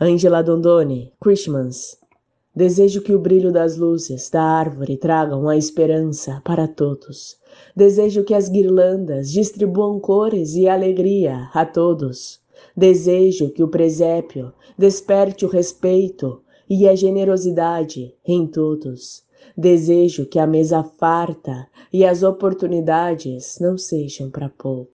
Angela Dondoni, Christmas. Desejo que o brilho das luzes da árvore tragam a esperança para todos. Desejo que as guirlandas distribuam cores e alegria a todos. Desejo que o presépio desperte o respeito e a generosidade em todos. Desejo que a mesa farta e as oportunidades não sejam para poucos.